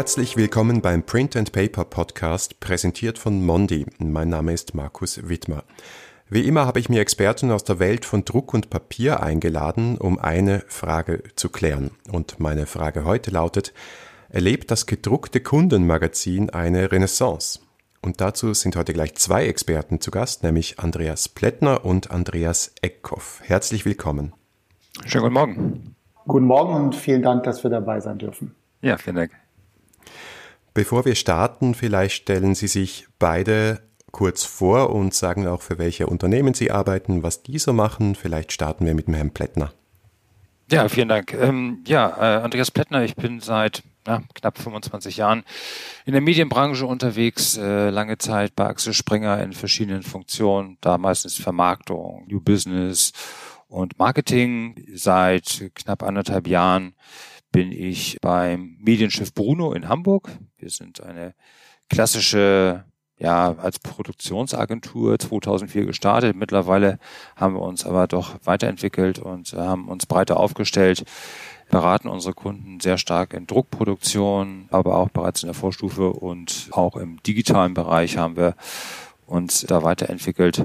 Herzlich willkommen beim Print and Paper Podcast, präsentiert von Mondi. Mein Name ist Markus Wittmer. Wie immer habe ich mir Experten aus der Welt von Druck und Papier eingeladen, um eine Frage zu klären. Und meine Frage heute lautet, erlebt das gedruckte Kundenmagazin eine Renaissance? Und dazu sind heute gleich zwei Experten zu Gast, nämlich Andreas Plättner und Andreas Eckhoff. Herzlich willkommen. Schönen guten Morgen. Guten Morgen und vielen Dank, dass wir dabei sein dürfen. Ja, vielen Dank. Bevor wir starten, vielleicht stellen Sie sich beide kurz vor und sagen auch, für welche Unternehmen Sie arbeiten, was die so machen. Vielleicht starten wir mit dem Herrn Plättner. Ja, vielen Dank. Ähm, ja, äh, Andreas Plättner, ich bin seit ja, knapp 25 Jahren in der Medienbranche unterwegs, äh, lange Zeit bei Axel Springer in verschiedenen Funktionen, da meistens Vermarktung, New Business und Marketing. Seit knapp anderthalb Jahren bin ich beim Medienschiff Bruno in Hamburg. Wir sind eine klassische ja, als Produktionsagentur 2004 gestartet. Mittlerweile haben wir uns aber doch weiterentwickelt und haben uns breiter aufgestellt, beraten unsere Kunden sehr stark in Druckproduktion, aber auch bereits in der Vorstufe und auch im digitalen Bereich haben wir uns da weiterentwickelt.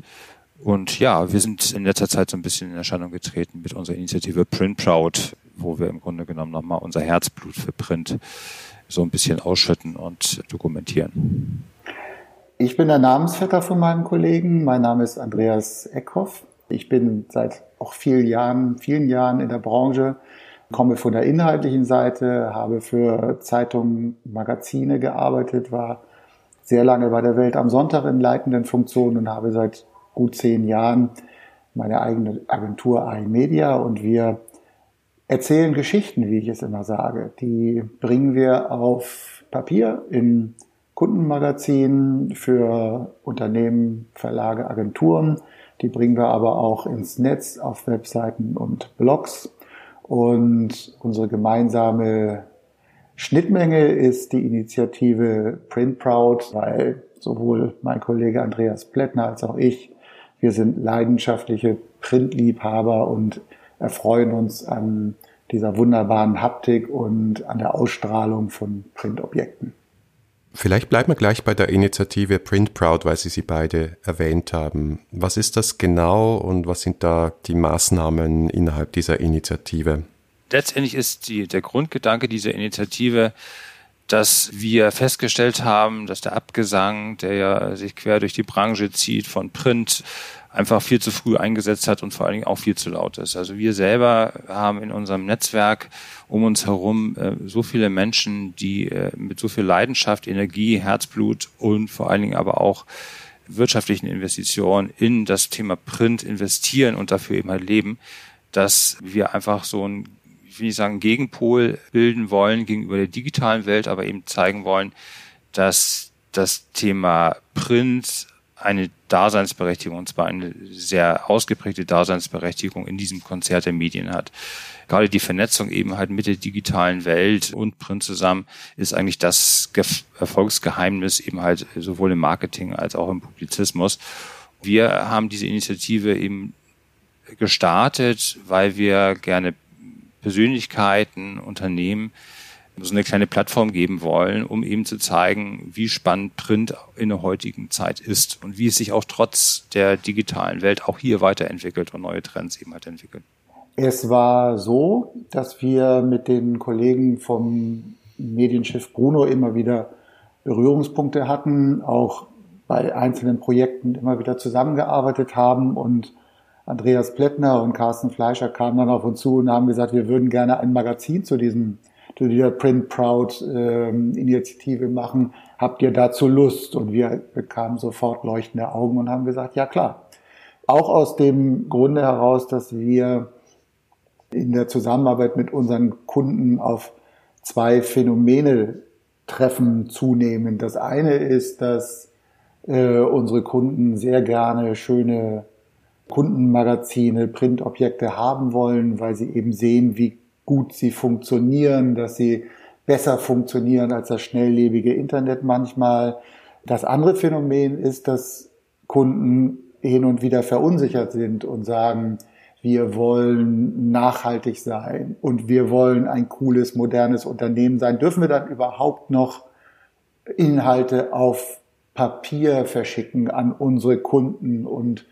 Und ja, wir sind in letzter Zeit so ein bisschen in Erscheinung getreten mit unserer Initiative Print Proud, wo wir im Grunde genommen nochmal unser Herzblut für Print so ein bisschen ausschütten und dokumentieren. Ich bin der Namensvetter von meinem Kollegen. Mein Name ist Andreas Eckhoff. Ich bin seit auch vielen Jahren, vielen Jahren in der Branche, komme von der inhaltlichen Seite, habe für Zeitungen, Magazine gearbeitet, war sehr lange bei der Welt am Sonntag in leitenden Funktionen und habe seit gut zehn Jahren meine eigene Agentur iMedia und wir erzählen Geschichten, wie ich es immer sage. Die bringen wir auf Papier in Kundenmagazinen für Unternehmen, Verlage, Agenturen. Die bringen wir aber auch ins Netz auf Webseiten und Blogs. Und unsere gemeinsame Schnittmenge ist die Initiative Print Proud, weil sowohl mein Kollege Andreas Plättner als auch ich, wir sind leidenschaftliche Printliebhaber und erfreuen uns an dieser wunderbaren Haptik und an der Ausstrahlung von Printobjekten. Vielleicht bleiben wir gleich bei der Initiative Print Proud, weil Sie sie beide erwähnt haben. Was ist das genau und was sind da die Maßnahmen innerhalb dieser Initiative? Letztendlich ist die, der Grundgedanke dieser Initiative, dass wir festgestellt haben, dass der Abgesang, der ja sich quer durch die Branche zieht, von Print einfach viel zu früh eingesetzt hat und vor allen Dingen auch viel zu laut ist. Also wir selber haben in unserem Netzwerk um uns herum äh, so viele Menschen, die äh, mit so viel Leidenschaft, Energie, Herzblut und vor allen Dingen aber auch wirtschaftlichen Investitionen in das Thema Print investieren und dafür eben halt leben, dass wir einfach so ein, ich sagen, Gegenpol bilden wollen gegenüber der digitalen Welt, aber eben zeigen wollen, dass das Thema Print eine Daseinsberechtigung, und zwar eine sehr ausgeprägte Daseinsberechtigung in diesem Konzert der Medien hat. Gerade die Vernetzung eben halt mit der digitalen Welt und Print zusammen ist eigentlich das Erfolgsgeheimnis eben halt sowohl im Marketing als auch im Publizismus. Wir haben diese Initiative eben gestartet, weil wir gerne Persönlichkeiten, Unternehmen so eine kleine Plattform geben wollen, um eben zu zeigen, wie spannend Print in der heutigen Zeit ist und wie es sich auch trotz der digitalen Welt auch hier weiterentwickelt und neue Trends eben halt entwickelt. Es war so, dass wir mit den Kollegen vom Medienschiff Bruno immer wieder Berührungspunkte hatten, auch bei einzelnen Projekten immer wieder zusammengearbeitet haben und Andreas Plättner und Carsten Fleischer kamen dann auf uns zu und haben gesagt, wir würden gerne ein Magazin zu diesem zu dieser Print Proud ähm, Initiative machen. Habt ihr dazu Lust? Und wir bekamen sofort leuchtende Augen und haben gesagt, ja klar. Auch aus dem Grunde heraus, dass wir in der Zusammenarbeit mit unseren Kunden auf zwei Phänomene treffen zunehmen. Das eine ist, dass äh, unsere Kunden sehr gerne schöne Kundenmagazine, Printobjekte haben wollen, weil sie eben sehen, wie gut sie funktionieren, dass sie besser funktionieren als das schnelllebige Internet manchmal. Das andere Phänomen ist, dass Kunden hin und wieder verunsichert sind und sagen, wir wollen nachhaltig sein und wir wollen ein cooles, modernes Unternehmen sein, dürfen wir dann überhaupt noch Inhalte auf Papier verschicken an unsere Kunden? Und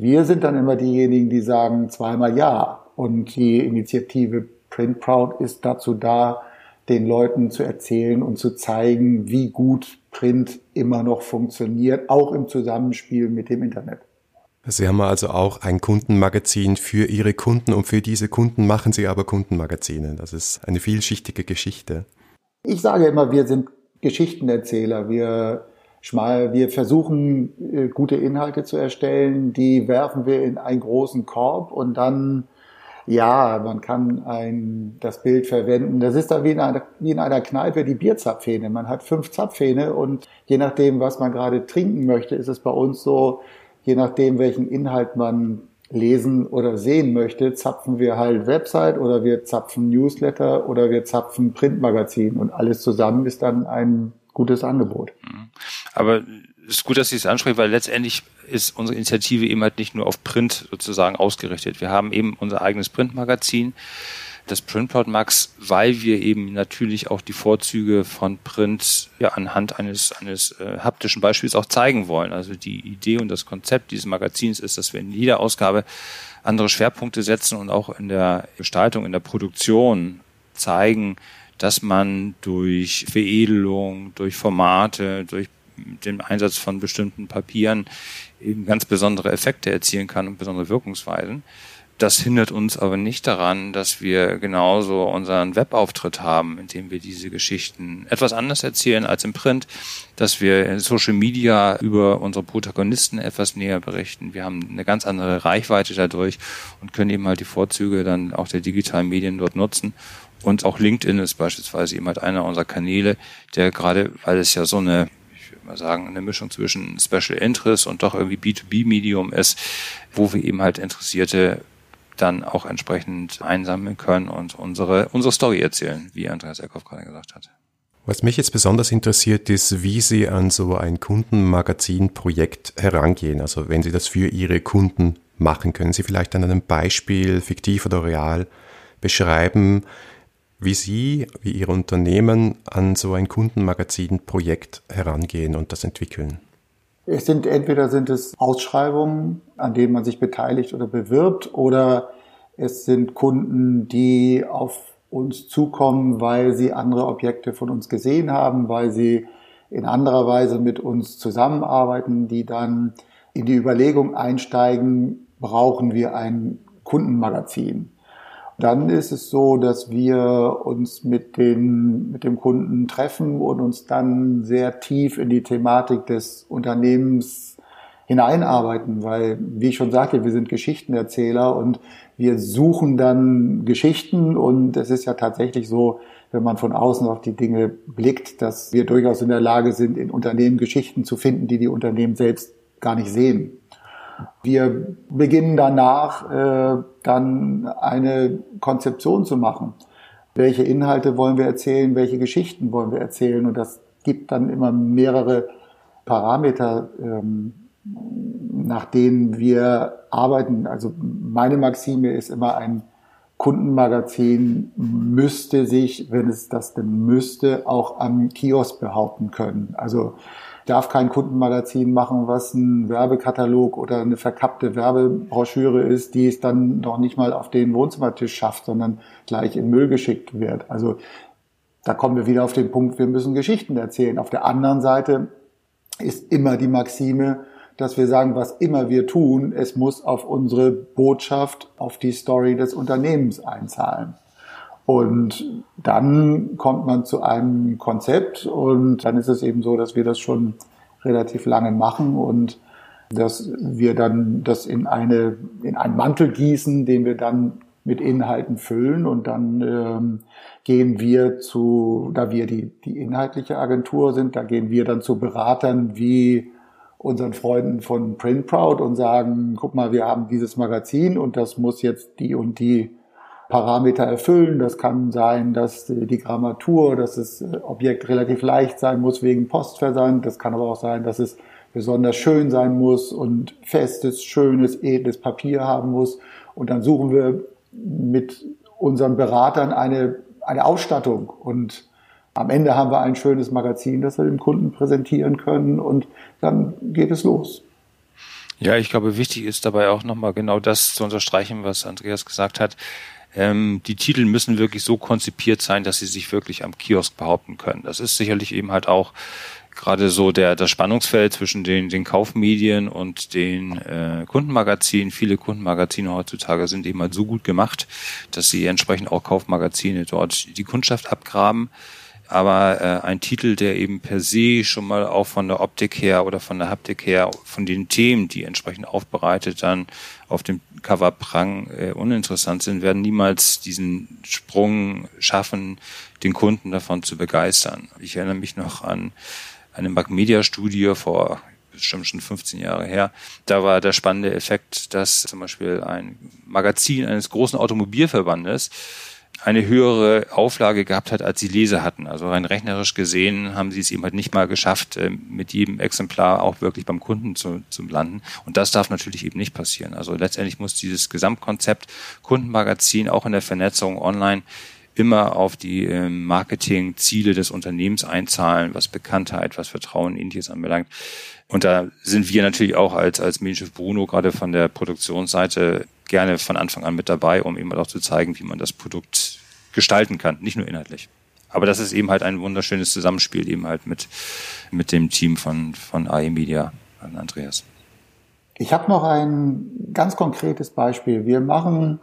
wir sind dann immer diejenigen, die sagen zweimal ja. Und die Initiative Print Proud ist dazu da, den Leuten zu erzählen und zu zeigen, wie gut Print immer noch funktioniert, auch im Zusammenspiel mit dem Internet. Sie haben also auch ein Kundenmagazin für Ihre Kunden und für diese Kunden machen Sie aber Kundenmagazine. Das ist eine vielschichtige Geschichte. Ich sage immer, wir sind Geschichtenerzähler. Wir, wir versuchen, äh, gute Inhalte zu erstellen. Die werfen wir in einen großen Korb und dann ja, man kann ein, das Bild verwenden. Das ist da wie in, einer, wie in einer Kneipe die Bierzapfhähne. Man hat fünf Zapfhähne und je nachdem, was man gerade trinken möchte, ist es bei uns so, je nachdem, welchen Inhalt man lesen oder sehen möchte, zapfen wir halt Website oder wir zapfen Newsletter oder wir zapfen Printmagazin und alles zusammen ist dann ein gutes Angebot. Aber es ist gut, dass Sie es ansprechen, weil letztendlich ist unsere Initiative eben halt nicht nur auf Print sozusagen ausgerichtet. Wir haben eben unser eigenes Printmagazin, das Printplot Max, weil wir eben natürlich auch die Vorzüge von Print ja anhand eines eines äh, haptischen Beispiels auch zeigen wollen. Also die Idee und das Konzept dieses Magazins ist, dass wir in jeder Ausgabe andere Schwerpunkte setzen und auch in der Gestaltung, in der Produktion zeigen, dass man durch Veredelung, durch Formate, durch den Einsatz von bestimmten Papieren eben ganz besondere Effekte erzielen kann und besondere Wirkungsweisen. Das hindert uns aber nicht daran, dass wir genauso unseren Webauftritt haben, in dem wir diese Geschichten etwas anders erzählen als im Print, dass wir in Social Media über unsere Protagonisten etwas näher berichten. Wir haben eine ganz andere Reichweite dadurch und können eben halt die Vorzüge dann auch der digitalen Medien dort nutzen. Und auch LinkedIn ist beispielsweise eben halt einer unserer Kanäle, der gerade, weil es ja so eine mal sagen, eine Mischung zwischen Special Interest und doch irgendwie B2B-Medium ist, wo wir eben halt Interessierte dann auch entsprechend einsammeln können und unsere, unsere Story erzählen, wie Andreas Eckhoff gerade gesagt hat. Was mich jetzt besonders interessiert, ist, wie Sie an so ein Kundenmagazin-Projekt herangehen. Also wenn Sie das für Ihre Kunden machen, können Sie vielleicht an einem Beispiel, fiktiv oder real, beschreiben, wie Sie, wie Ihr Unternehmen an so ein Kundenmagazin-Projekt herangehen und das entwickeln. Es sind entweder sind es Ausschreibungen, an denen man sich beteiligt oder bewirbt, oder es sind Kunden, die auf uns zukommen, weil sie andere Objekte von uns gesehen haben, weil sie in anderer Weise mit uns zusammenarbeiten, die dann in die Überlegung einsteigen, brauchen wir ein Kundenmagazin. Dann ist es so, dass wir uns mit, den, mit dem Kunden treffen und uns dann sehr tief in die Thematik des Unternehmens hineinarbeiten, weil, wie ich schon sagte, wir sind Geschichtenerzähler und wir suchen dann Geschichten und es ist ja tatsächlich so, wenn man von außen auf die Dinge blickt, dass wir durchaus in der Lage sind, in Unternehmen Geschichten zu finden, die die Unternehmen selbst gar nicht sehen. Wir beginnen danach äh, dann eine Konzeption zu machen. Welche Inhalte wollen wir erzählen, welche Geschichten wollen wir erzählen und das gibt dann immer mehrere Parameter, ähm, nach denen wir arbeiten. Also meine Maxime ist immer ein Kundenmagazin müsste sich, wenn es das denn müsste, auch am Kiosk behaupten können. Also darf kein Kundenmagazin machen, was ein Werbekatalog oder eine verkappte Werbebroschüre ist, die es dann noch nicht mal auf den Wohnzimmertisch schafft, sondern gleich in Müll geschickt wird. Also da kommen wir wieder auf den Punkt, wir müssen Geschichten erzählen. Auf der anderen Seite ist immer die Maxime, dass wir sagen, was immer wir tun, es muss auf unsere Botschaft, auf die Story des Unternehmens einzahlen. Und dann kommt man zu einem Konzept und dann ist es eben so, dass wir das schon relativ lange machen und dass wir dann das in eine in einen Mantel gießen, den wir dann mit Inhalten füllen und dann ähm, gehen wir zu, da wir die die inhaltliche Agentur sind, da gehen wir dann zu Beratern wie unseren Freunden von Print Proud und sagen, guck mal, wir haben dieses Magazin und das muss jetzt die und die Parameter erfüllen. Das kann sein, dass die Grammatur, dass das Objekt relativ leicht sein muss wegen Postversand. Das kann aber auch sein, dass es besonders schön sein muss und festes, schönes, edles Papier haben muss. Und dann suchen wir mit unseren Beratern eine, eine Ausstattung und am Ende haben wir ein schönes Magazin, das wir dem Kunden präsentieren können und dann geht es los. Ja, ich glaube, wichtig ist dabei auch nochmal genau das zu unterstreichen, was Andreas gesagt hat. Ähm, die Titel müssen wirklich so konzipiert sein, dass sie sich wirklich am Kiosk behaupten können. Das ist sicherlich eben halt auch gerade so der das Spannungsfeld zwischen den den Kaufmedien und den äh, Kundenmagazinen. Viele Kundenmagazine heutzutage sind eben halt so gut gemacht, dass sie entsprechend auch Kaufmagazine dort die Kundschaft abgraben aber äh, ein Titel, der eben per se schon mal auch von der Optik her oder von der Haptik her, von den Themen, die entsprechend aufbereitet dann auf dem Cover prang, äh, uninteressant sind, werden niemals diesen Sprung schaffen, den Kunden davon zu begeistern. Ich erinnere mich noch an eine Magmedia-Studie vor bestimmt schon 15 Jahre her. Da war der spannende Effekt, dass zum Beispiel ein Magazin eines großen Automobilverbandes eine höhere Auflage gehabt hat, als sie Leser hatten. Also rein rechnerisch gesehen haben sie es eben halt nicht mal geschafft, äh, mit jedem Exemplar auch wirklich beim Kunden zu, zu landen. Und das darf natürlich eben nicht passieren. Also letztendlich muss dieses Gesamtkonzept Kundenmagazin auch in der Vernetzung online immer auf die ähm, Marketingziele des Unternehmens einzahlen, was Bekanntheit, was Vertrauen, ähnliches anbelangt. Und da sind wir natürlich auch als, als Medienschiff Bruno gerade von der Produktionsseite gerne von Anfang an mit dabei, um eben auch zu zeigen, wie man das Produkt gestalten kann, nicht nur inhaltlich. Aber das ist eben halt ein wunderschönes Zusammenspiel eben halt mit, mit dem Team von, von AE Media, Andreas. Ich habe noch ein ganz konkretes Beispiel. Wir machen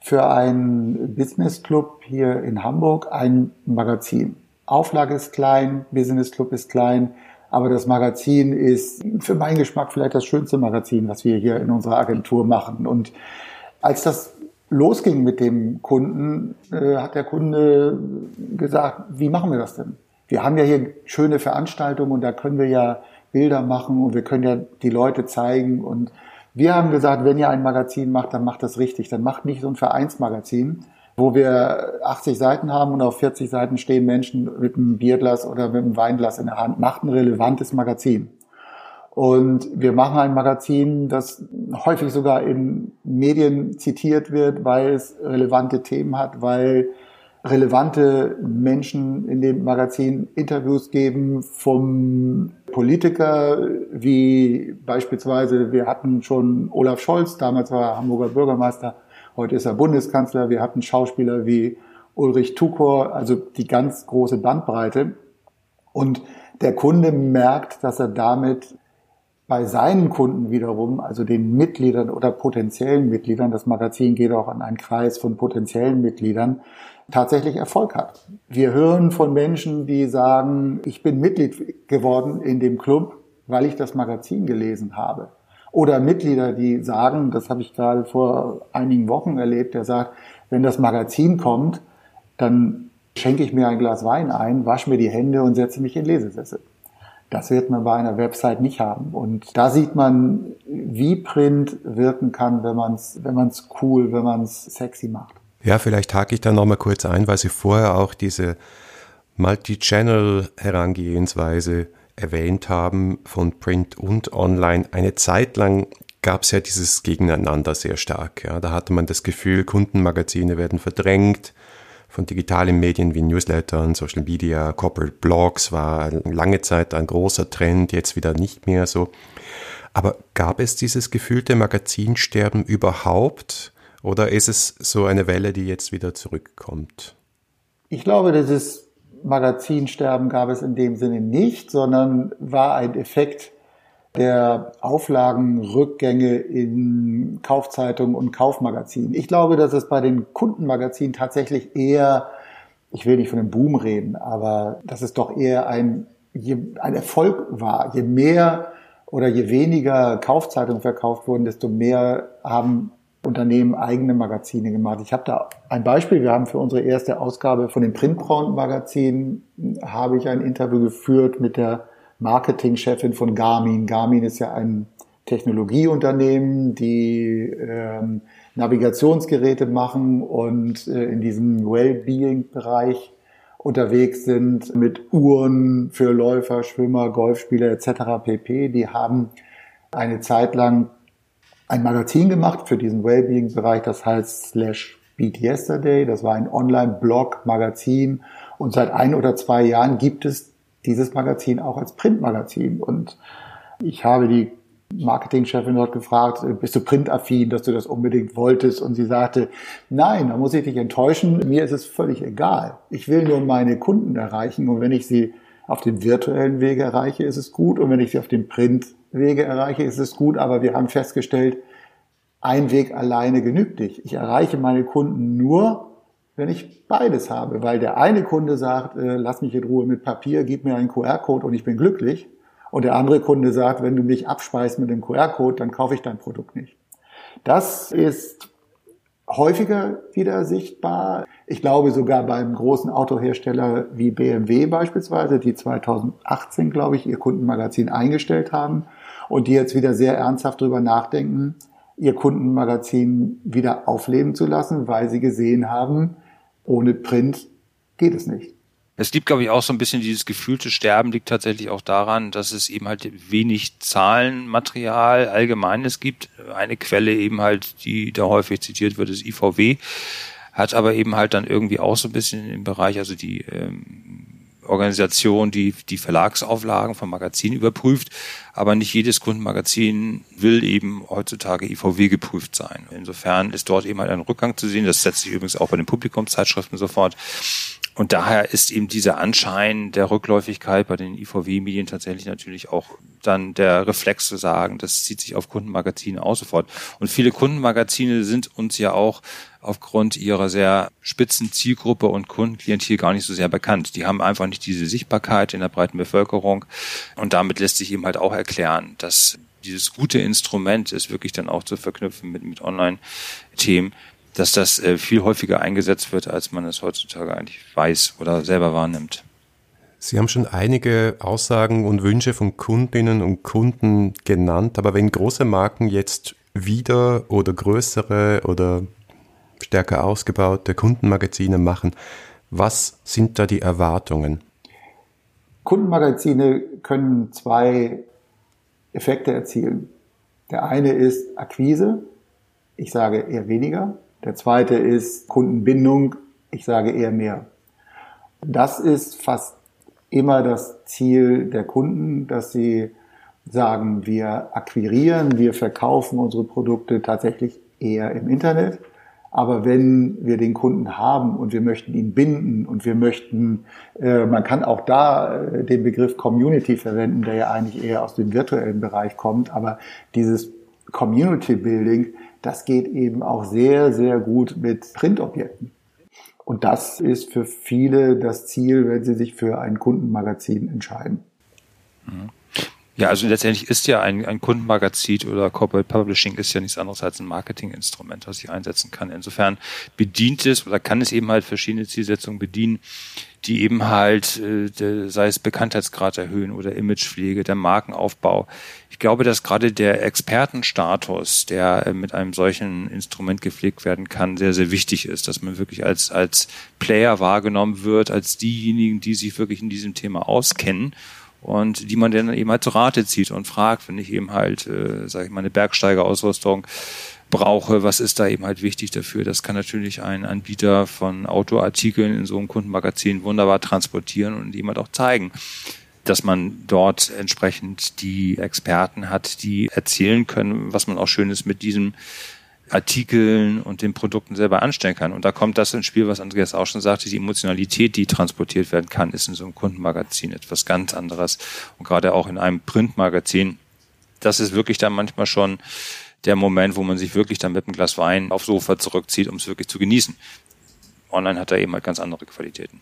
für einen Business Club hier in Hamburg ein Magazin. Auflage ist klein, Business Club ist klein, aber das Magazin ist für meinen Geschmack vielleicht das schönste Magazin, was wir hier in unserer Agentur machen. Und als das losging mit dem Kunden, äh, hat der Kunde gesagt, wie machen wir das denn? Wir haben ja hier schöne Veranstaltungen und da können wir ja Bilder machen und wir können ja die Leute zeigen. Und wir haben gesagt, wenn ihr ein Magazin macht, dann macht das richtig. Dann macht nicht so ein Vereinsmagazin, wo wir 80 Seiten haben und auf 40 Seiten stehen Menschen mit einem Bierglas oder mit einem Weinglas in der Hand. Macht ein relevantes Magazin. Und wir machen ein Magazin, das häufig sogar in Medien zitiert wird, weil es relevante Themen hat, weil relevante Menschen in dem Magazin Interviews geben vom Politiker, wie beispielsweise wir hatten schon Olaf Scholz, damals war er Hamburger Bürgermeister, Heute ist er Bundeskanzler. Wir hatten Schauspieler wie Ulrich Tukor, also die ganz große Bandbreite. Und der Kunde merkt, dass er damit bei seinen Kunden wiederum, also den Mitgliedern oder potenziellen Mitgliedern, das Magazin geht auch an einen Kreis von potenziellen Mitgliedern, tatsächlich Erfolg hat. Wir hören von Menschen, die sagen, ich bin Mitglied geworden in dem Club, weil ich das Magazin gelesen habe. Oder Mitglieder, die sagen, das habe ich gerade vor einigen Wochen erlebt, der sagt, wenn das Magazin kommt, dann schenke ich mir ein Glas Wein ein, wasche mir die Hände und setze mich in Lesesessel. Das wird man bei einer Website nicht haben. Und da sieht man, wie Print wirken kann, wenn man es wenn man's cool, wenn man es sexy macht. Ja, vielleicht hake ich da nochmal kurz ein, weil Sie vorher auch diese Multi-Channel-Herangehensweise erwähnt haben, von Print und Online, eine Zeit lang gab es ja dieses Gegeneinander sehr stark. Ja. Da hatte man das Gefühl, Kundenmagazine werden verdrängt von digitalen Medien wie Newslettern, Social Media, Corporate Blogs war lange Zeit ein großer Trend, jetzt wieder nicht mehr so. Aber gab es dieses gefühlte Magazinsterben überhaupt oder ist es so eine Welle, die jetzt wieder zurückkommt? Ich glaube, das ist Magazinsterben gab es in dem Sinne nicht, sondern war ein Effekt der Auflagenrückgänge in Kaufzeitungen und Kaufmagazinen. Ich glaube, dass es bei den Kundenmagazinen tatsächlich eher, ich will nicht von einem Boom reden, aber dass es doch eher ein, ein Erfolg war. Je mehr oder je weniger Kaufzeitungen verkauft wurden, desto mehr haben Unternehmen eigene Magazine gemacht. Ich habe da ein Beispiel. Wir haben für unsere erste Ausgabe von dem Printbraun-Magazin habe ich ein Interview geführt mit der Marketingchefin von Garmin. Garmin ist ja ein Technologieunternehmen, die ähm, Navigationsgeräte machen und äh, in diesem Wellbeing-Bereich unterwegs sind mit Uhren für Läufer, Schwimmer, Golfspieler etc. pp. Die haben eine Zeit lang ein Magazin gemacht für diesen Wellbeing-Bereich, das heißt Slash Beat Yesterday. Das war ein Online-Blog, Magazin. Und seit ein oder zwei Jahren gibt es dieses Magazin auch als Printmagazin. Und ich habe die Marketingchefin dort gefragt, bist du printaffin, dass du das unbedingt wolltest? Und sie sagte, nein, da muss ich dich enttäuschen. Mir ist es völlig egal. Ich will nur meine Kunden erreichen. Und wenn ich sie auf dem virtuellen Wege erreiche, ist es gut. Und wenn ich sie auf dem Printwege erreiche, ist es gut. Aber wir haben festgestellt, ein Weg alleine genügt nicht. Ich erreiche meine Kunden nur, wenn ich beides habe, weil der eine Kunde sagt, äh, lass mich in Ruhe mit Papier, gib mir einen QR-Code und ich bin glücklich. Und der andere Kunde sagt, wenn du mich abspeist mit dem QR-Code, dann kaufe ich dein Produkt nicht. Das ist häufiger wieder sichtbar. Ich glaube sogar beim großen Autohersteller wie BMW beispielsweise, die 2018, glaube ich, ihr Kundenmagazin eingestellt haben und die jetzt wieder sehr ernsthaft darüber nachdenken, ihr Kundenmagazin wieder aufleben zu lassen, weil sie gesehen haben, ohne Print geht es nicht. Es gibt, glaube ich, auch so ein bisschen dieses gefühlte Sterben liegt tatsächlich auch daran, dass es eben halt wenig Zahlenmaterial allgemeines gibt. Eine Quelle eben halt, die da häufig zitiert wird, ist IVW, hat aber eben halt dann irgendwie auch so ein bisschen im Bereich, also die ähm, Organisation, die die Verlagsauflagen von Magazinen überprüft, aber nicht jedes Kundenmagazin will eben heutzutage IVW geprüft sein. Insofern ist dort eben halt ein Rückgang zu sehen. Das setzt sich übrigens auch bei den Publikumszeitschriften sofort. Und daher ist eben dieser Anschein der Rückläufigkeit bei den IVW-Medien tatsächlich natürlich auch dann der Reflex zu sagen, das zieht sich auf Kundenmagazine aus sofort. Und viele Kundenmagazine sind uns ja auch aufgrund ihrer sehr spitzen Zielgruppe und Kundenklientel gar nicht so sehr bekannt. Die haben einfach nicht diese Sichtbarkeit in der breiten Bevölkerung. Und damit lässt sich eben halt auch erklären, dass dieses gute Instrument ist wirklich dann auch zu verknüpfen mit, mit Online-Themen, dass das äh, viel häufiger eingesetzt wird, als man es heutzutage eigentlich weiß oder selber wahrnimmt. Sie haben schon einige Aussagen und Wünsche von Kundinnen und Kunden genannt, aber wenn große Marken jetzt wieder oder größere oder stärker ausgebaute Kundenmagazine machen, was sind da die Erwartungen? Kundenmagazine können zwei Effekte erzielen. Der eine ist Akquise, ich sage eher weniger. Der zweite ist Kundenbindung. Ich sage eher mehr. Das ist fast immer das Ziel der Kunden, dass sie sagen, wir akquirieren, wir verkaufen unsere Produkte tatsächlich eher im Internet. Aber wenn wir den Kunden haben und wir möchten ihn binden und wir möchten, äh, man kann auch da äh, den Begriff Community verwenden, der ja eigentlich eher aus dem virtuellen Bereich kommt, aber dieses Community Building, das geht eben auch sehr, sehr gut mit Printobjekten. Und das ist für viele das Ziel, wenn sie sich für ein Kundenmagazin entscheiden. Mhm. Ja, also letztendlich ist ja ein, ein Kundenmagazin oder Corporate Publishing ist ja nichts anderes als ein Marketinginstrument, was ich einsetzen kann. Insofern bedient es oder kann es eben halt verschiedene Zielsetzungen bedienen, die eben halt, äh, sei es Bekanntheitsgrad erhöhen oder Imagepflege, der Markenaufbau. Ich glaube, dass gerade der Expertenstatus, der äh, mit einem solchen Instrument gepflegt werden kann, sehr, sehr wichtig ist, dass man wirklich als, als Player wahrgenommen wird, als diejenigen, die sich wirklich in diesem Thema auskennen und die man dann eben halt zu Rate zieht und fragt, wenn ich eben halt, äh, sage ich mal, eine Bergsteigerausrüstung brauche, was ist da eben halt wichtig dafür? Das kann natürlich ein Anbieter von Autoartikeln in so einem Kundenmagazin wunderbar transportieren und jemand auch zeigen dass man dort entsprechend die Experten hat, die erzählen können, was man auch Schönes mit diesem Artikeln und den Produkten selber anstellen kann. Und da kommt das ins Spiel, was Andreas auch schon sagte, die Emotionalität, die transportiert werden kann, ist in so einem Kundenmagazin etwas ganz anderes. Und gerade auch in einem Printmagazin, das ist wirklich dann manchmal schon der Moment, wo man sich wirklich dann mit einem Glas Wein aufs Sofa zurückzieht, um es wirklich zu genießen. Online hat er eben halt ganz andere Qualitäten.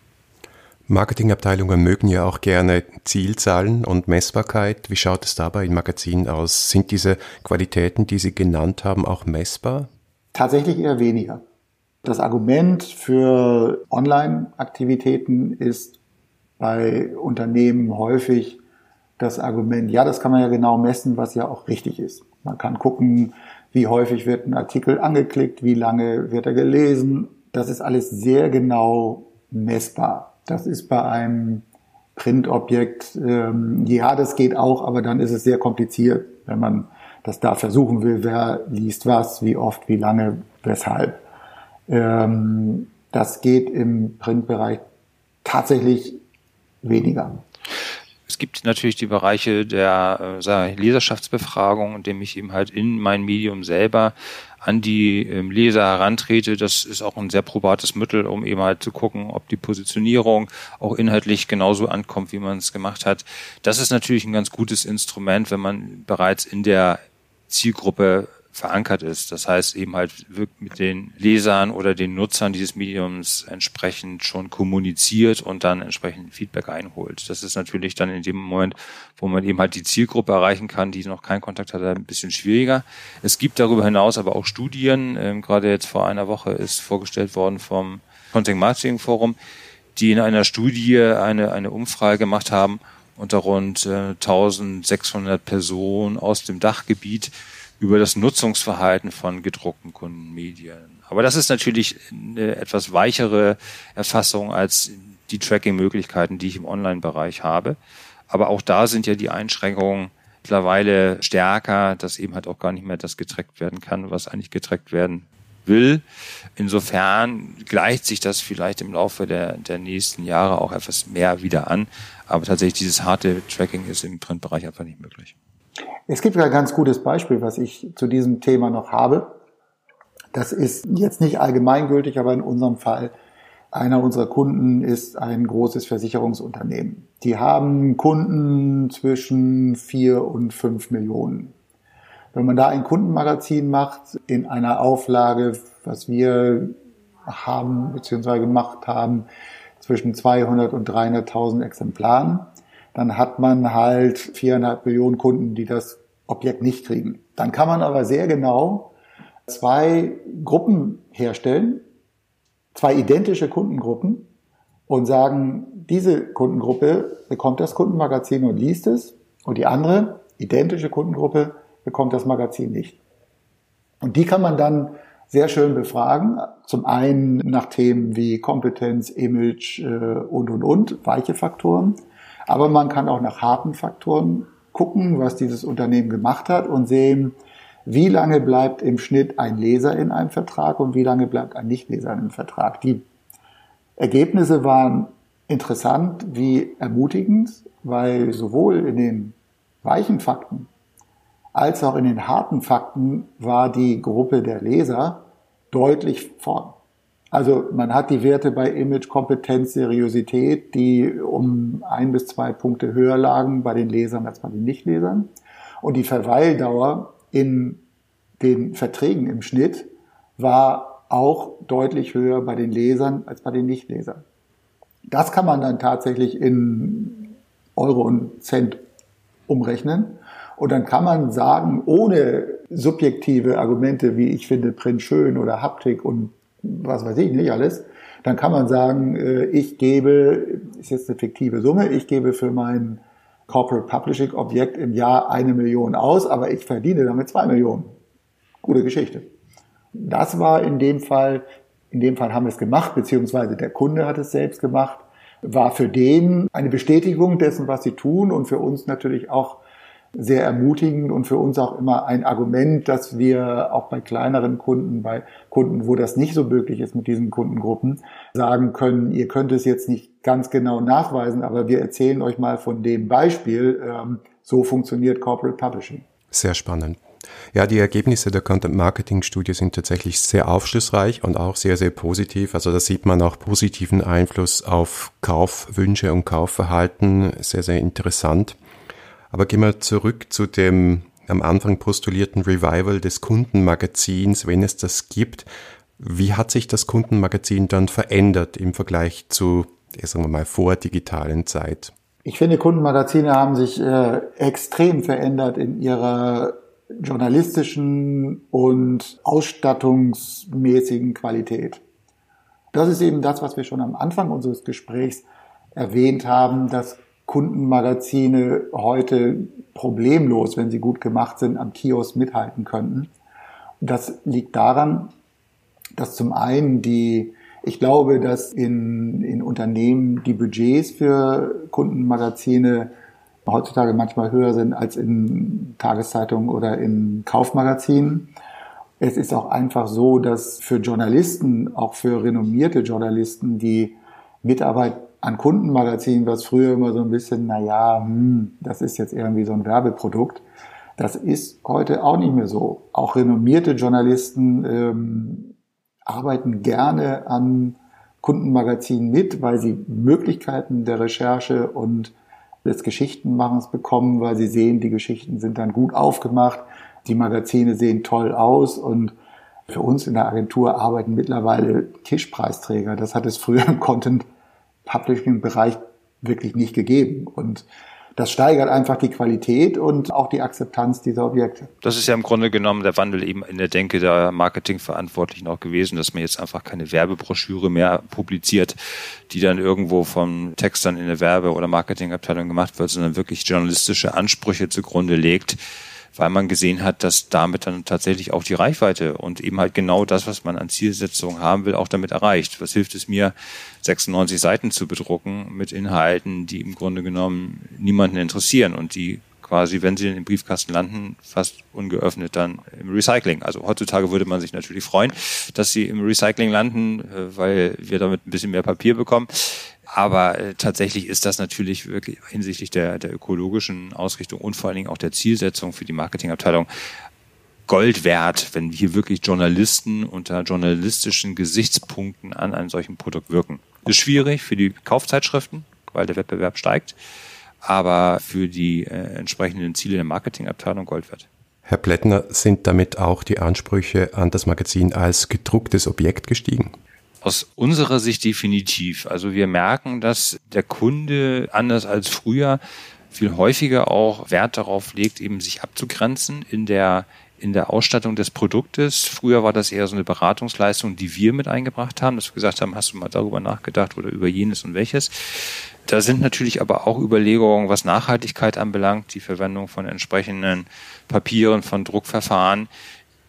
Marketingabteilungen mögen ja auch gerne Zielzahlen und Messbarkeit. Wie schaut es dabei im Magazin aus? Sind diese Qualitäten, die Sie genannt haben, auch messbar? Tatsächlich eher weniger. Das Argument für Online-Aktivitäten ist bei Unternehmen häufig das Argument, ja, das kann man ja genau messen, was ja auch richtig ist. Man kann gucken, wie häufig wird ein Artikel angeklickt, wie lange wird er gelesen. Das ist alles sehr genau messbar. Das ist bei einem Printobjekt, ähm, ja, das geht auch, aber dann ist es sehr kompliziert, wenn man dass da versuchen will, wer liest was, wie oft, wie lange, weshalb. Ähm, das geht im Printbereich tatsächlich weniger. Es gibt natürlich die Bereiche der äh, Leserschaftsbefragung, indem ich eben halt in mein Medium selber an die ähm, Leser herantrete. Das ist auch ein sehr probates Mittel, um eben halt zu gucken, ob die Positionierung auch inhaltlich genauso ankommt, wie man es gemacht hat. Das ist natürlich ein ganz gutes Instrument, wenn man bereits in der Zielgruppe verankert ist. Das heißt eben halt mit den Lesern oder den Nutzern dieses Mediums entsprechend schon kommuniziert und dann entsprechend Feedback einholt. Das ist natürlich dann in dem Moment, wo man eben halt die Zielgruppe erreichen kann, die noch keinen Kontakt hat, ein bisschen schwieriger. Es gibt darüber hinaus aber auch Studien, ähm, gerade jetzt vor einer Woche ist vorgestellt worden vom Content Marketing Forum, die in einer Studie eine, eine Umfrage gemacht haben unter rund äh, 1600 Personen aus dem Dachgebiet über das Nutzungsverhalten von gedruckten Kundenmedien. Aber das ist natürlich eine etwas weichere Erfassung als die Tracking-Möglichkeiten, die ich im Online-Bereich habe. Aber auch da sind ja die Einschränkungen mittlerweile stärker, dass eben halt auch gar nicht mehr das getrackt werden kann, was eigentlich getrackt werden will. Insofern gleicht sich das vielleicht im Laufe der, der nächsten Jahre auch etwas mehr wieder an. Aber tatsächlich dieses harte Tracking ist im Printbereich einfach nicht möglich. Es gibt ein ganz gutes Beispiel, was ich zu diesem Thema noch habe. Das ist jetzt nicht allgemeingültig, aber in unserem Fall einer unserer Kunden ist ein großes Versicherungsunternehmen. Die haben Kunden zwischen vier und fünf Millionen. Wenn man da ein Kundenmagazin macht in einer Auflage, was wir haben bzw. gemacht haben, zwischen 200 und 300.000 Exemplaren, dann hat man halt viereinhalb Millionen Kunden, die das Objekt nicht kriegen. Dann kann man aber sehr genau zwei Gruppen herstellen, zwei identische Kundengruppen und sagen, diese Kundengruppe bekommt das Kundenmagazin und liest es und die andere identische Kundengruppe bekommt das Magazin nicht. Und die kann man dann sehr schön befragen. Zum einen nach Themen wie Kompetenz, Image äh, und, und, und, weiche Faktoren. Aber man kann auch nach harten Faktoren gucken, was dieses Unternehmen gemacht hat und sehen, wie lange bleibt im Schnitt ein Leser in einem Vertrag und wie lange bleibt ein Nichtleser in einem Vertrag. Die Ergebnisse waren interessant wie ermutigend, weil sowohl in den weichen Fakten als auch in den harten Fakten war die Gruppe der Leser deutlich vorn. Also man hat die Werte bei Image, Kompetenz, Seriosität, die um ein bis zwei Punkte höher lagen bei den Lesern als bei den Nichtlesern. Und die Verweildauer in den Verträgen im Schnitt war auch deutlich höher bei den Lesern als bei den Nichtlesern. Das kann man dann tatsächlich in Euro und Cent umrechnen. Und dann kann man sagen, ohne subjektive Argumente, wie ich finde Print schön oder Haptik und was weiß ich nicht alles, dann kann man sagen, äh, ich gebe, ist jetzt eine fiktive Summe, ich gebe für mein Corporate Publishing Objekt im Jahr eine Million aus, aber ich verdiene damit zwei Millionen. Gute Geschichte. Das war in dem Fall, in dem Fall haben wir es gemacht, beziehungsweise der Kunde hat es selbst gemacht, war für den eine Bestätigung dessen, was sie tun und für uns natürlich auch sehr ermutigend und für uns auch immer ein Argument, dass wir auch bei kleineren Kunden, bei Kunden, wo das nicht so möglich ist mit diesen Kundengruppen, sagen können, ihr könnt es jetzt nicht ganz genau nachweisen, aber wir erzählen euch mal von dem Beispiel, ähm, so funktioniert Corporate Publishing. Sehr spannend. Ja, die Ergebnisse der Content Marketing Studie sind tatsächlich sehr aufschlussreich und auch sehr, sehr positiv. Also da sieht man auch positiven Einfluss auf Kaufwünsche und Kaufverhalten. Sehr, sehr interessant. Aber gehen wir zurück zu dem am Anfang postulierten Revival des Kundenmagazins, wenn es das gibt. Wie hat sich das Kundenmagazin dann verändert im Vergleich zu, sagen wir mal, vor digitalen Zeit? Ich finde, Kundenmagazine haben sich äh, extrem verändert in ihrer journalistischen und ausstattungsmäßigen Qualität. Das ist eben das, was wir schon am Anfang unseres Gesprächs erwähnt haben, dass Kundenmagazine heute problemlos, wenn sie gut gemacht sind, am Kiosk mithalten könnten. Das liegt daran, dass zum einen die, ich glaube, dass in, in Unternehmen die Budgets für Kundenmagazine heutzutage manchmal höher sind als in Tageszeitungen oder in Kaufmagazinen. Es ist auch einfach so, dass für Journalisten, auch für renommierte Journalisten, die Mitarbeit an Kundenmagazinen, was früher immer so ein bisschen, na ja, hm, das ist jetzt irgendwie so ein Werbeprodukt. Das ist heute auch nicht mehr so. Auch renommierte Journalisten ähm, arbeiten gerne an Kundenmagazinen mit, weil sie Möglichkeiten der Recherche und des Geschichtenmachens bekommen, weil sie sehen, die Geschichten sind dann gut aufgemacht, die Magazine sehen toll aus und für uns in der Agentur arbeiten mittlerweile Tischpreisträger. Das hat es früher im Content Publishing Bereich wirklich nicht gegeben und das steigert einfach die Qualität und auch die Akzeptanz dieser Objekte. Das ist ja im Grunde genommen der Wandel eben in der Denke der Marketingverantwortlichen auch gewesen, dass man jetzt einfach keine Werbebroschüre mehr publiziert, die dann irgendwo vom Textern in der Werbe- oder Marketingabteilung gemacht wird, sondern wirklich journalistische Ansprüche zugrunde legt weil man gesehen hat, dass damit dann tatsächlich auch die Reichweite und eben halt genau das, was man an Zielsetzungen haben will, auch damit erreicht. Was hilft es mir, 96 Seiten zu bedrucken mit Inhalten, die im Grunde genommen niemanden interessieren und die quasi, wenn sie in den Briefkasten landen, fast ungeöffnet dann im Recycling. Also heutzutage würde man sich natürlich freuen, dass sie im Recycling landen, äh, weil wir damit ein bisschen mehr Papier bekommen. Aber äh, tatsächlich ist das natürlich wirklich hinsichtlich der, der ökologischen Ausrichtung und vor allen Dingen auch der Zielsetzung für die Marketingabteilung Gold wert, wenn hier wirklich Journalisten unter journalistischen Gesichtspunkten an einem solchen Produkt wirken. Ist schwierig für die Kaufzeitschriften, weil der Wettbewerb steigt, aber für die äh, entsprechenden Ziele der Marketingabteilung Gold wert. Herr Plättner, sind damit auch die Ansprüche an das Magazin als gedrucktes Objekt gestiegen? Aus unserer Sicht definitiv. Also wir merken, dass der Kunde anders als früher viel häufiger auch Wert darauf legt, eben sich abzugrenzen in der in der Ausstattung des Produktes. Früher war das eher so eine Beratungsleistung, die wir mit eingebracht haben, dass wir gesagt haben, hast du mal darüber nachgedacht oder über jenes und welches. Da sind natürlich aber auch Überlegungen, was Nachhaltigkeit anbelangt, die Verwendung von entsprechenden Papieren, von Druckverfahren,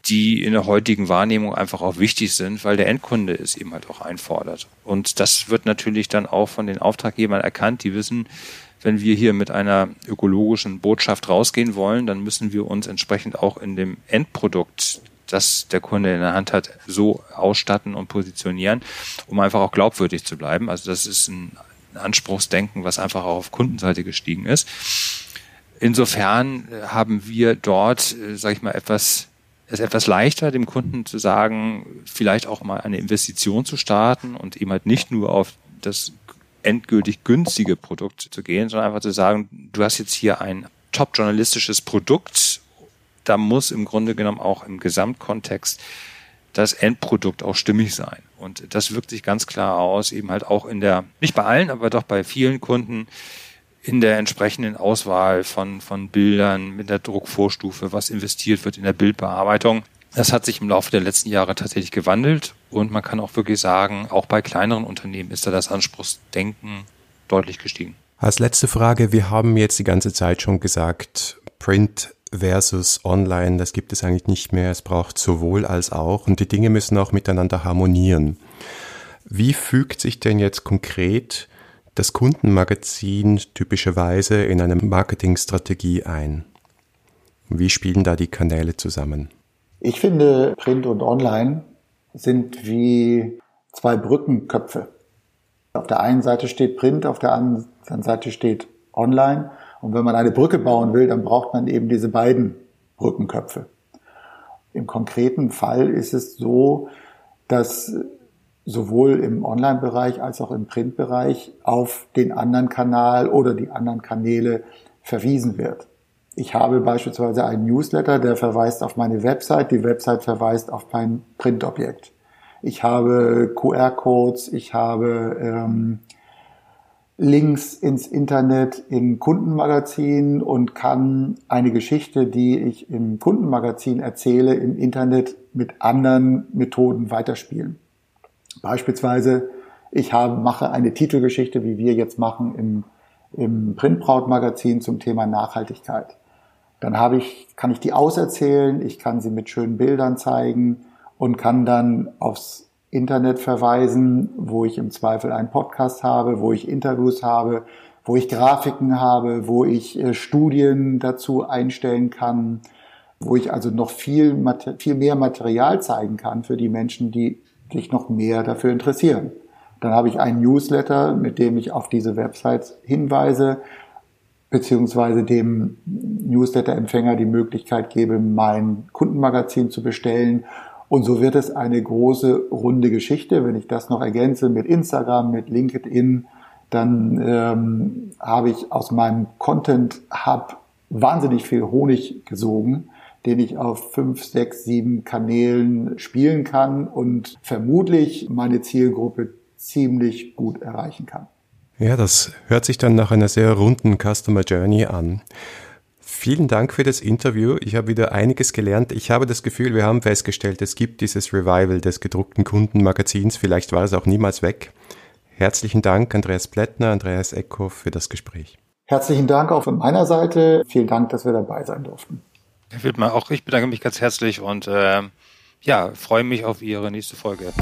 die in der heutigen Wahrnehmung einfach auch wichtig sind, weil der Endkunde es eben halt auch einfordert. Und das wird natürlich dann auch von den Auftraggebern erkannt, die wissen, wenn wir hier mit einer ökologischen Botschaft rausgehen wollen, dann müssen wir uns entsprechend auch in dem Endprodukt, das der Kunde in der Hand hat, so ausstatten und positionieren, um einfach auch glaubwürdig zu bleiben. Also das ist ein Anspruchsdenken, was einfach auch auf Kundenseite gestiegen ist. Insofern haben wir dort, äh, sage ich mal, etwas es etwas leichter, dem Kunden zu sagen, vielleicht auch mal eine Investition zu starten und eben halt nicht nur auf das endgültig günstige Produkt zu gehen, sondern einfach zu sagen, du hast jetzt hier ein top journalistisches Produkt. Da muss im Grunde genommen auch im Gesamtkontext das Endprodukt auch stimmig sein. Und das wirkt sich ganz klar aus, eben halt auch in der, nicht bei allen, aber doch bei vielen Kunden, in der entsprechenden Auswahl von, von Bildern mit der Druckvorstufe, was investiert wird in der Bildbearbeitung. Das hat sich im Laufe der letzten Jahre tatsächlich gewandelt und man kann auch wirklich sagen, auch bei kleineren Unternehmen ist da das Anspruchsdenken deutlich gestiegen. Als letzte Frage, wir haben jetzt die ganze Zeit schon gesagt, Print versus Online, das gibt es eigentlich nicht mehr. Es braucht sowohl als auch und die Dinge müssen auch miteinander harmonieren. Wie fügt sich denn jetzt konkret das Kundenmagazin typischerweise in eine Marketingstrategie ein? Wie spielen da die Kanäle zusammen? Ich finde, Print und Online sind wie zwei Brückenköpfe. Auf der einen Seite steht Print, auf der anderen Seite steht Online. Und wenn man eine Brücke bauen will, dann braucht man eben diese beiden Brückenköpfe. Im konkreten Fall ist es so, dass sowohl im Online-Bereich als auch im Print-Bereich auf den anderen Kanal oder die anderen Kanäle verwiesen wird. Ich habe beispielsweise einen Newsletter, der verweist auf meine Website, die Website verweist auf mein Printobjekt. Ich habe QR-Codes, ich habe ähm, Links ins Internet in Kundenmagazinen und kann eine Geschichte, die ich im Kundenmagazin erzähle, im Internet mit anderen Methoden weiterspielen. Beispielsweise, ich habe, mache eine Titelgeschichte, wie wir jetzt machen im, im Printbraut-Magazin zum Thema Nachhaltigkeit. Dann habe ich, kann ich die auserzählen, ich kann sie mit schönen Bildern zeigen und kann dann aufs Internet verweisen, wo ich im Zweifel einen Podcast habe, wo ich Interviews habe, wo ich Grafiken habe, wo ich äh, Studien dazu einstellen kann, wo ich also noch viel, viel mehr Material zeigen kann für die Menschen, die sich noch mehr dafür interessieren. Dann habe ich einen Newsletter, mit dem ich auf diese Websites hinweise, beziehungsweise dem Newsletter-Empfänger die Möglichkeit gebe, mein Kundenmagazin zu bestellen. Und so wird es eine große runde Geschichte. Wenn ich das noch ergänze mit Instagram, mit LinkedIn, dann ähm, habe ich aus meinem Content Hub wahnsinnig viel Honig gesogen, den ich auf fünf, sechs, sieben Kanälen spielen kann und vermutlich meine Zielgruppe ziemlich gut erreichen kann. Ja, das hört sich dann nach einer sehr runden Customer Journey an. Vielen Dank für das Interview. Ich habe wieder einiges gelernt. Ich habe das Gefühl, wir haben festgestellt, es gibt dieses Revival des gedruckten Kundenmagazins. Vielleicht war es auch niemals weg. Herzlichen Dank, Andreas Plättner, Andreas Eckhoff, für das Gespräch. Herzlichen Dank auch von meiner Seite. Vielen Dank, dass wir dabei sein durften. Herr auch ich bedanke mich ganz herzlich und äh, ja, freue mich auf Ihre nächste Folge.